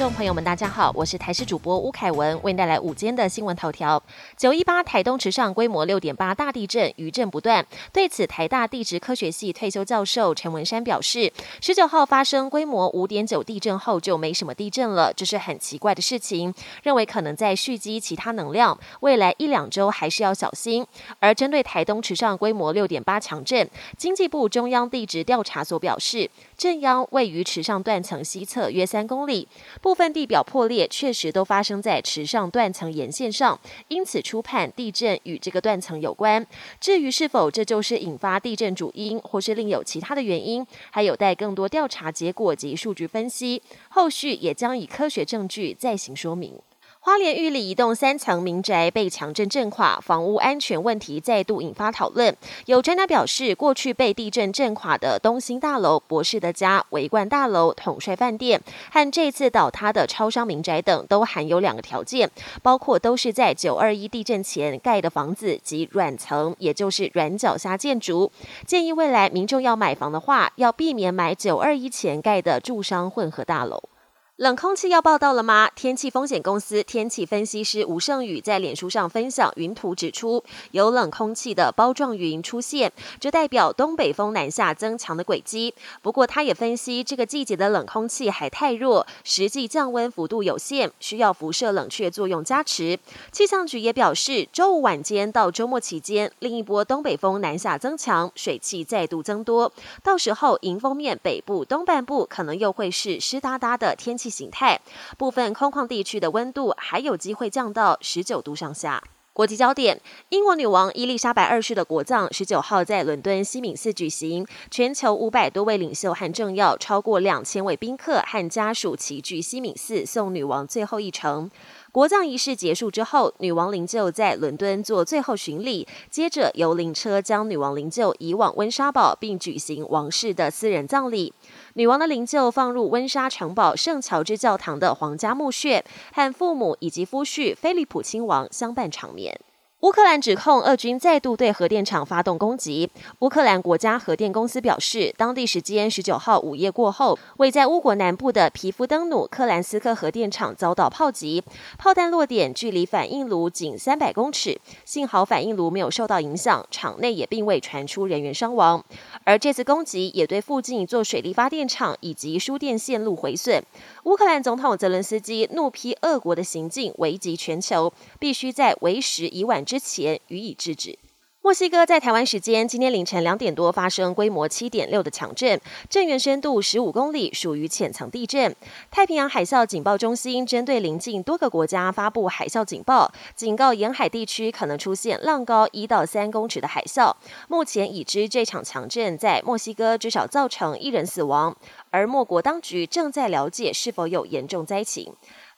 众朋友们，大家好，我是台视主播吴凯文，为您带来午间的新闻头条。九一八台东池上规模六点八大地震，余震不断。对此，台大地质科学系退休教授陈文山表示，十九号发生规模五点九地震后就没什么地震了，这是很奇怪的事情。认为可能在蓄积其他能量，未来一两周还是要小心。而针对台东池上规模六点八强震，经济部中央地质调查所表示，震央位于池上断层西侧约三公里。部分地表破裂确实都发生在池上断层沿线上，因此初判地震与这个断层有关。至于是否这就是引发地震主因，或是另有其他的原因，还有待更多调查结果及数据分析，后续也将以科学证据再行说明。花莲玉里一栋三层民宅被强震震垮，房屋安全问题再度引发讨论。有专家表示，过去被地震震垮的东兴大楼、博士的家、维冠大楼、统帅饭店和这次倒塌的超商民宅等，都含有两个条件，包括都是在九二一地震前盖的房子及软层，也就是软脚下建筑。建议未来民众要买房的话，要避免买九二一前盖的住商混合大楼。冷空气要报道了吗？天气风险公司天气分析师吴胜宇在脸书上分享云图，指出有冷空气的包状云出现，这代表东北风南下增强的轨迹。不过，他也分析这个季节的冷空气还太弱，实际降温幅度有限，需要辐射冷却作用加持。气象局也表示，周五晚间到周末期间，另一波东北风南下增强，水汽再度增多，到时候迎风面北部东半部可能又会是湿哒哒的天气。形态，部分空旷地区的温度还有机会降到十九度上下。国际焦点：英国女王伊丽莎白二世的国葬十九号在伦敦西敏寺举行，全球五百多位领袖和政要，超过两千位宾客和家属齐聚西敏寺，送女王最后一程。国葬仪式结束之后，女王灵柩在伦敦做最后巡礼，接着由灵车将女王灵柩移往温莎堡，并举行王室的私人葬礼。女王的灵柩放入温莎城堡圣乔治教堂的皇家墓穴，和父母以及夫婿菲利普亲王相伴长眠。乌克兰指控俄军再度对核电厂发动攻击。乌克兰国家核电公司表示，当地时间十九号午夜过后，位在乌国南部的皮夫登努克兰斯克核电厂遭到炮击，炮弹落点距离反应炉仅三百公尺，幸好反应炉没有受到影响，厂内也并未传出人员伤亡。而这次攻击也对附近一座水力发电厂以及输电线路毁损。乌克兰总统泽伦斯基怒批俄国的行径危及全球，必须在为时已晚。之前予以制止。墨西哥在台湾时间今天凌晨两点多发生规模七点六的强震，震源深度十五公里，属于浅层地震。太平洋海啸警报中心针对邻近多个国家发布海啸警报，警告沿海地区可能出现浪高一到三公尺的海啸。目前已知这场强震在墨西哥至少造成一人死亡，而莫国当局正在了解是否有严重灾情。